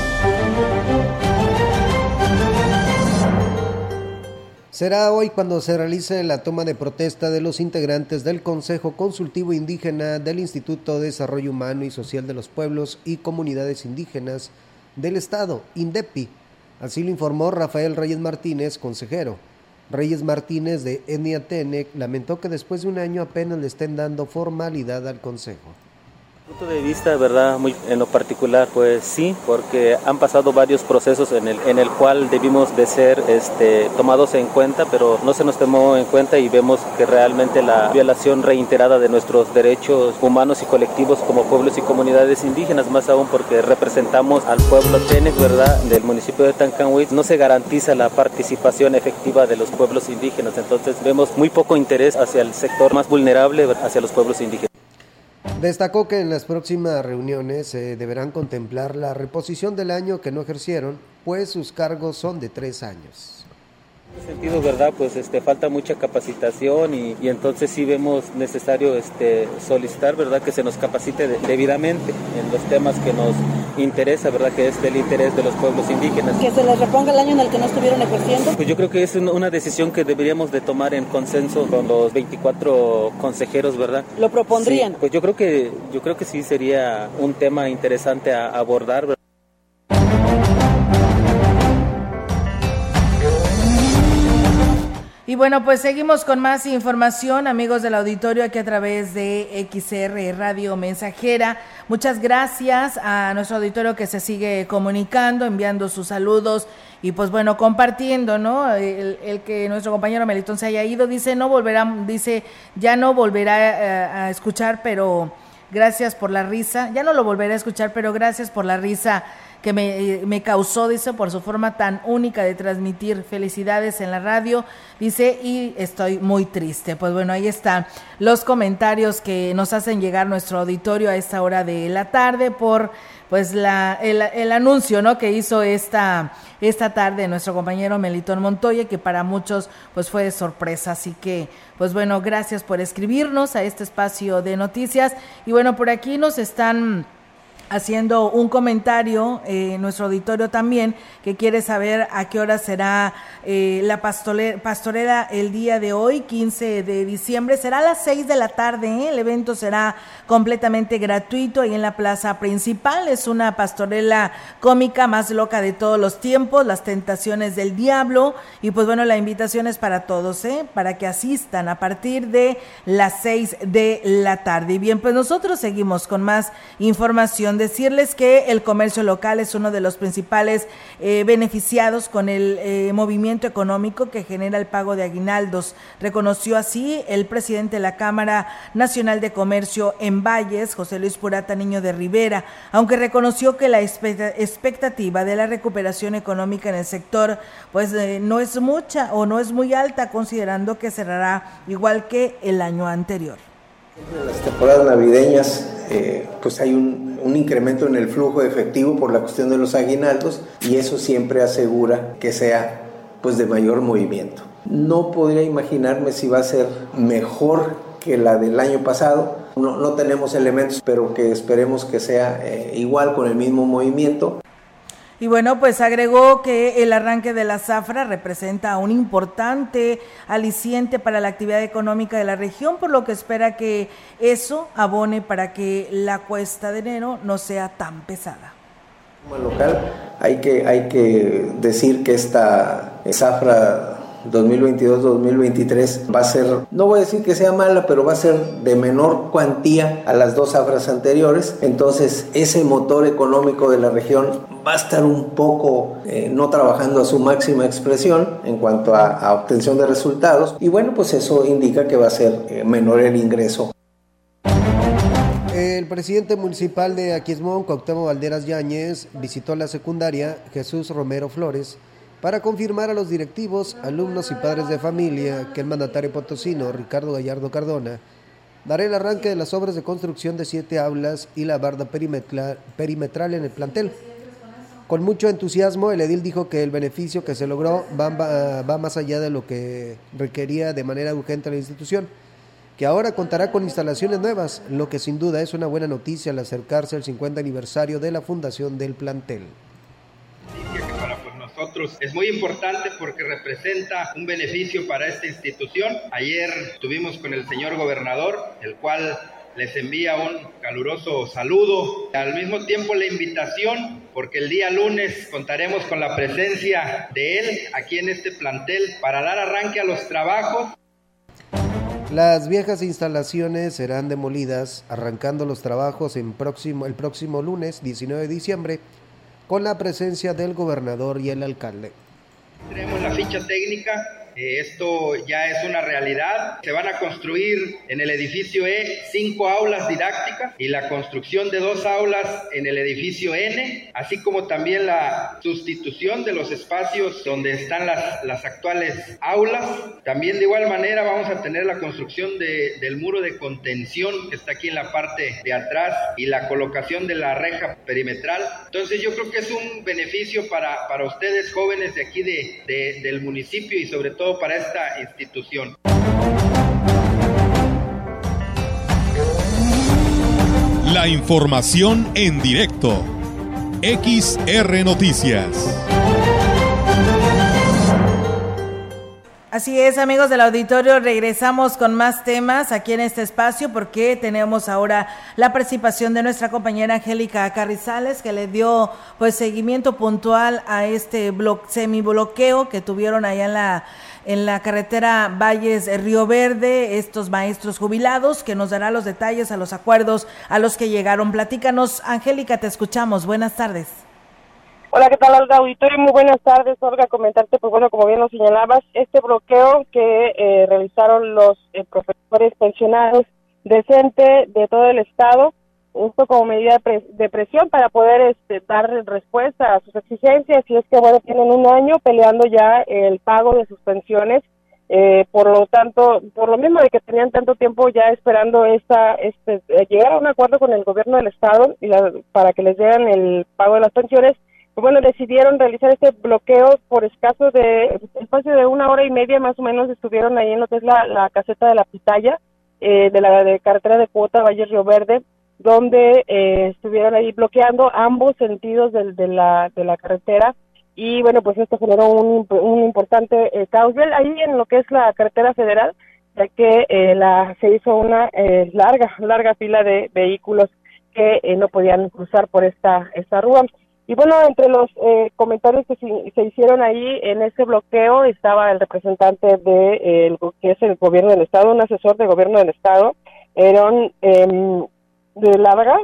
C: Será hoy cuando se realice la toma de protesta de los integrantes del Consejo Consultivo Indígena del Instituto de Desarrollo Humano y Social de los Pueblos y Comunidades Indígenas del Estado, INDEPI. Así lo informó Rafael Reyes Martínez, consejero. Reyes Martínez de ENIATENEC lamentó que después de un año apenas le estén dando formalidad al Consejo
D: punto de vista, verdad, muy en lo particular, pues sí, porque han pasado varios procesos en el en el cual debimos de ser este, tomados en cuenta, pero no se nos tomó en cuenta y vemos que realmente la violación reiterada de nuestros derechos humanos y colectivos como pueblos y comunidades indígenas, más aún porque representamos al pueblo Tenex, verdad, del municipio de Tancanhuitz, no se garantiza la participación efectiva de los pueblos indígenas, entonces vemos muy poco interés hacia el sector más vulnerable, hacia los pueblos indígenas.
C: Destacó que en las próximas reuniones se deberán contemplar la reposición del año que no ejercieron, pues sus cargos son de tres años.
D: En ese sentido, ¿verdad? Pues este, falta mucha capacitación y, y entonces sí vemos necesario este, solicitar, ¿verdad? Que se nos capacite de, debidamente en los temas que nos interesa, ¿verdad? Que es del interés de los pueblos indígenas.
T: Que se les reponga el año en el que no estuvieron ejerciendo.
D: Pues yo creo que es una decisión que deberíamos de tomar en consenso con los 24 consejeros, ¿verdad?
T: ¿Lo propondrían?
D: Sí, pues yo creo que yo creo que sí sería un tema interesante a abordar. ¿verdad?
B: Y bueno, pues seguimos con más información, amigos del auditorio, aquí a través de XR Radio Mensajera. Muchas gracias a nuestro auditorio que se sigue comunicando, enviando sus saludos y pues bueno, compartiendo, ¿no? El, que nuestro compañero Melitón se haya ido, dice, no volverá, dice, ya no volverá a, a escuchar, pero gracias por la risa, ya no lo volveré a escuchar, pero gracias por la risa que me, me, causó, dice, por su forma tan única de transmitir felicidades en la radio, dice, y estoy muy triste. Pues bueno, ahí están los comentarios que nos hacen llegar nuestro auditorio a esta hora de la tarde por pues la, el, el anuncio ¿no? que hizo esta, esta tarde nuestro compañero Melitón Montoya, que para muchos pues fue de sorpresa. Así que, pues bueno, gracias por escribirnos a este espacio de noticias. Y bueno, por aquí nos están haciendo un comentario, eh, nuestro auditorio también, que quiere saber a qué hora será eh, la pastorela el día de hoy, 15 de diciembre. Será a las 6 de la tarde, ¿eh? el evento será completamente gratuito ahí en la plaza principal. Es una pastorela cómica más loca de todos los tiempos, las tentaciones del diablo. Y pues bueno, la invitación es para todos, ¿eh? para que asistan a partir de las 6 de la tarde. Y bien, pues nosotros seguimos con más información decirles que el comercio local es uno de los principales eh, beneficiados con el eh, movimiento económico que genera el pago de aguinaldos. Reconoció así el presidente de la Cámara Nacional de Comercio en Valles, José Luis Purata Niño de Rivera, aunque reconoció que la expectativa de la recuperación económica en el sector pues eh, no es mucha o no es muy alta considerando que cerrará igual que el año anterior.
U: En las temporadas navideñas, eh, pues hay un, un, incremento en el flujo de efectivo por la cuestión de los aguinaldos y eso siempre asegura que sea pues de mayor movimiento. No podría imaginarme si va a ser mejor que la del año pasado. No, no tenemos elementos, pero que esperemos que sea eh, igual con el mismo movimiento.
B: Y bueno, pues agregó que el arranque de la zafra representa un importante aliciente para la actividad económica de la región, por lo que espera que eso abone para que la cuesta de enero no sea tan pesada.
U: Como local, hay que, hay que decir que esta zafra 2022-2023 va a ser, no voy a decir que sea mala, pero va a ser de menor cuantía a las dos zafras anteriores. Entonces, ese motor económico de la región va a estar un poco eh, no trabajando a su máxima expresión en cuanto a, a, obtención de resultados. Y bueno, pues eso indica que va a ser eh, menor el ingreso.
C: El presidente municipal de Aquismón, Cuauhtémoc Valderas Yáñez, visitó la secundaria Jesús Romero Flores para confirmar a los directivos, alumnos y padres de familia que el mandatario potosino, Ricardo Gallardo Cardona, dará el arranque de las obras de construcción de siete aulas y la barda perimetral en el plantel. Con mucho entusiasmo, el edil dijo que el beneficio que se logró va, más allá de lo que requería de manera urgente la institución, que ahora contará con instalaciones nuevas, lo que sin duda es una buena noticia al acercarse al 50 aniversario de la fundación del plantel
V: es muy importante porque representa un beneficio para esta institución. Ayer estuvimos con el señor gobernador, el cual les envía un caluroso saludo. Al mismo tiempo la invitación, porque el día lunes contaremos con la presencia de él aquí en este plantel para dar arranque a los trabajos
C: Las viejas instalaciones serán demolidas, arrancando los trabajos en próximo, el próximo lunes 19 de diciembre, con la presencia del gobernador y el alcalde.
V: Tenemos la ficha técnica esto ya es una realidad. Se van a construir en el edificio E cinco aulas didácticas y la construcción de dos aulas en el edificio N, así como también la sustitución de los espacios donde están las, las actuales aulas. También de igual manera vamos a tener la construcción de, del muro de contención que está aquí en la parte de atrás y la colocación de la reja perimetral. Entonces yo creo que es un beneficio para, para ustedes jóvenes de aquí de, de, del municipio y sobre todo para esta institución.
A: La información en directo. XR Noticias.
B: Así es, amigos del auditorio, regresamos con más temas aquí en este espacio porque tenemos ahora la participación de nuestra compañera Angélica Carrizales que le dio pues seguimiento puntual a este semibloqueo que tuvieron allá en la en la carretera Valles Río Verde, estos maestros jubilados, que nos dará los detalles a los acuerdos a los que llegaron. Platícanos, Angélica, te escuchamos. Buenas tardes.
W: Hola, ¿qué tal, Olga Auditorio? Muy buenas tardes, Olga. Comentarte, pues bueno, como bien lo señalabas, este bloqueo que eh, realizaron los eh, profesores pensionados decente de todo el estado, esto como medida de, presión para poder este, dar respuesta a sus exigencias. Y es que bueno tienen un año peleando ya el pago de sus pensiones eh, por lo tanto por lo mismo de que tenían tanto tiempo ya esperando esta este eh, llegar a un acuerdo con el gobierno del estado y para que les dieran el pago de las pensiones pues bueno decidieron realizar este bloqueo por escaso de espacio de una hora y media más o menos estuvieron ahí en lo que es la, la caseta de la pitaya eh, de la de carretera de cuota Valle Río Verde donde eh, estuvieron ahí bloqueando ambos sentidos de, de, la, de la carretera. Y bueno, pues esto generó un, un importante eh, caos. Ahí en lo que es la carretera federal, ya que eh, la, se hizo una eh, larga, larga fila de vehículos que eh, no podían cruzar por esta, esta rúa. Y bueno, entre los comentarios que se, se, hicieron ahí en ese bloqueo estaba el representante de el, que es el gobierno del estado, un asesor de gobierno del estado, eran de Lávaga,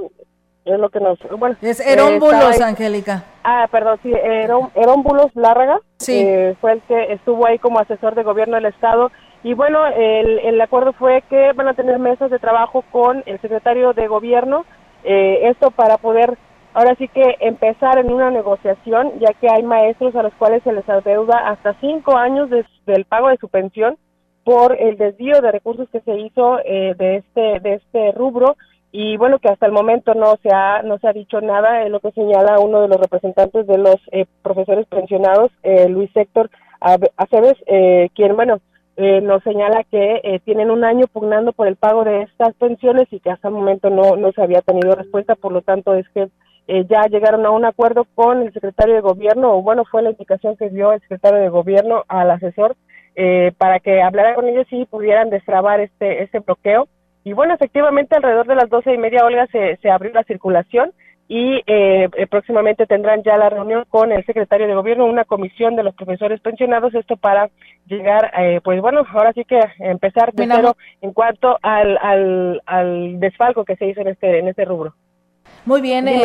W: es lo que nos... Bueno,
B: es Herómbulos, Angélica.
W: Ah, perdón, sí, Herómbulos Lárraga, sí. Eh, fue el que estuvo ahí como asesor de gobierno del Estado. Y bueno, el, el acuerdo fue que van a tener mesas de trabajo con el secretario de gobierno, eh, esto para poder ahora sí que empezar en una negociación, ya que hay maestros a los cuales se les adeuda hasta cinco años de, del pago de su pensión por el desvío de recursos que se hizo eh, de este de este rubro y bueno que hasta el momento no se ha no se ha dicho nada es lo que señala uno de los representantes de los eh, profesores pensionados eh, Luis Héctor Aceves eh, quien bueno eh, nos señala que eh, tienen un año pugnando por el pago de estas pensiones y que hasta el momento no no se había tenido respuesta. Por lo tanto es que eh, ya llegaron a un acuerdo con el secretario de gobierno o bueno fue la indicación que dio el secretario de gobierno al asesor para que hablara con ellos y pudieran destrabar este este bloqueo y bueno, efectivamente, alrededor de las doce y media, Olga, se, se abrió la circulación y eh, eh, próximamente tendrán ya la reunión con el secretario de gobierno, una comisión de los profesores pensionados, esto para llegar, eh, pues bueno, ahora sí que empezar de cero en cuanto al, al, al desfalco que se hizo en este, en este rubro.
B: Muy bien, eh,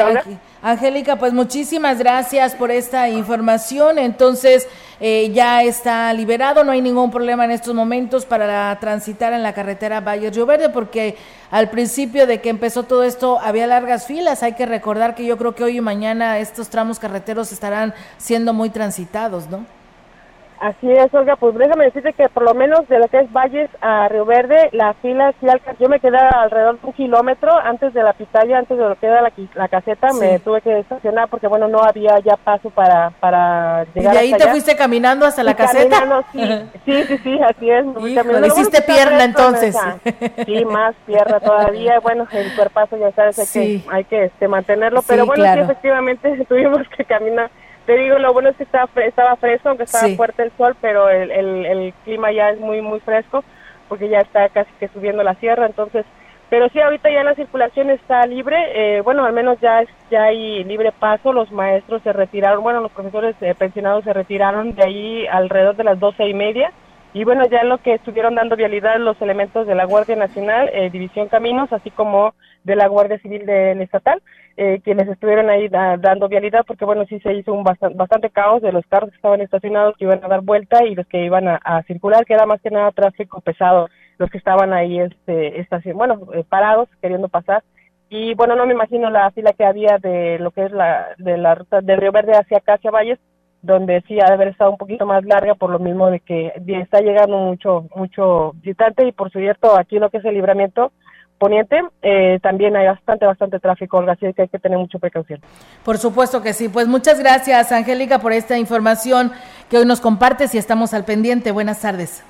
B: Angélica, pues muchísimas gracias por esta información. Entonces, eh, ya está liberado, no hay ningún problema en estos momentos para transitar en la carretera Valle Río Verde, porque al principio de que empezó todo esto había largas filas. Hay que recordar que yo creo que hoy y mañana estos tramos carreteros estarán siendo muy transitados, ¿no?
W: Así es, Olga, pues déjame decirte que por lo menos de lo que es Valles a Río Verde, la fila sí alcanzó, yo me quedé alrededor de un kilómetro antes de la pitaya, antes de lo que era la, la caseta, sí. me tuve que estacionar porque bueno, no había ya paso para, para llegar
B: ¿Y de ahí te allá. fuiste caminando hasta la y caseta?
W: Sí, sí, sí, sí, así es.
B: Híjole, hiciste bueno, pierna entonces.
W: Sí, más pierna todavía, bueno, el cuerpazo ya sabes, sí. que, hay que este, mantenerlo, sí, pero bueno, claro. sí, efectivamente tuvimos que caminar te digo, lo bueno es que estaba, estaba fresco, aunque estaba sí. fuerte el sol, pero el, el, el, clima ya es muy, muy fresco, porque ya está casi que subiendo la sierra, entonces, pero sí, ahorita ya la circulación está libre, eh, bueno, al menos ya, es, ya hay libre paso, los maestros se retiraron, bueno, los profesores eh, pensionados se retiraron de ahí alrededor de las doce y media, Y bueno, ya lo que estuvieron dando vialidad los elementos de la Guardia Nacional, eh, División Caminos, así como de la Guardia Civil del Estatal, eh, quienes estuvieron ahí dando vialidad, porque bueno, sí se hizo un bastante, caos de los carros que estaban estacionados, que iban a dar vuelta y los que iban a, circular, que era más que nada tráfico pesado, los que estaban ahí, este, estación, bueno, eh, parados, queriendo pasar. Y bueno, no me imagino la fila que había de lo que es la, de la ruta de Río Verde hacia acá, hacia Valles, donde sí ha de haber estado un poquito más larga por lo mismo de que está llegando mucho mucho visitante y por cierto aquí lo que es el libramiento poniente eh, también hay bastante bastante tráfico así que hay que tener mucha precaución.
B: Por supuesto que sí. Pues muchas gracias Angélica por esta información que hoy nos compartes y estamos al pendiente. Buenas tardes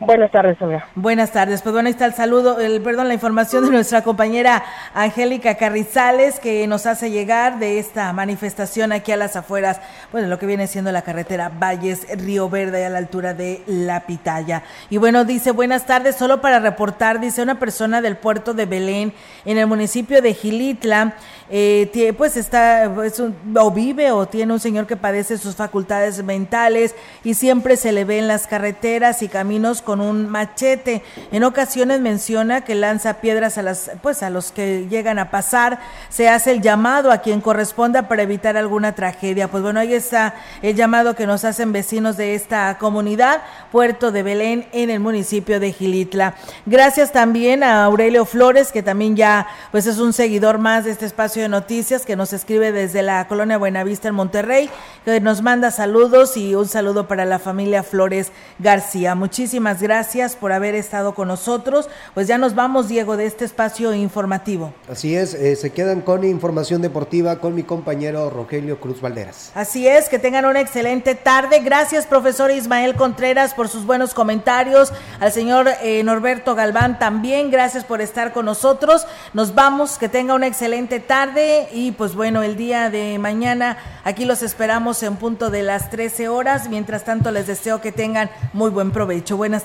W: Buenas tardes, Olga.
B: Buenas tardes. Pues bueno, ahí está el saludo, el perdón, la información de nuestra compañera Angélica Carrizales que nos hace llegar de esta manifestación aquí a las afueras, bueno, lo que viene siendo la carretera Valles Río Verde a la altura de La Pitaya. Y bueno, dice, "Buenas tardes, solo para reportar", dice una persona del puerto de Belén en el municipio de Gilitla eh, pues está, pues, o vive o tiene un señor que padece sus facultades mentales y siempre se le ve en las carreteras y caminos con un machete. En ocasiones menciona que lanza piedras a las, pues a los que llegan a pasar. Se hace el llamado a quien corresponda para evitar alguna tragedia. Pues bueno, ahí está el llamado que nos hacen vecinos de esta comunidad, Puerto de Belén, en el municipio de Gilitla. Gracias también a Aurelio Flores, que también ya, pues es un seguidor más de este espacio de noticias que nos escribe desde la colonia Buenavista en Monterrey, que nos manda saludos y un saludo para la familia Flores García. Muchísimas gracias por haber estado con nosotros. Pues ya nos vamos, Diego, de este espacio informativo.
C: Así es, eh, se quedan con información deportiva con mi compañero Rogelio Cruz Valderas.
B: Así es, que tengan una excelente tarde. Gracias, profesor Ismael Contreras, por sus buenos comentarios. Al señor eh, Norberto Galván también, gracias por estar con nosotros. Nos vamos, que tenga una excelente tarde y pues bueno, el día de mañana aquí los esperamos en punto de las 13 horas. Mientras tanto les deseo que tengan muy buen provecho. Buenas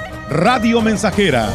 A: Radio Mensajera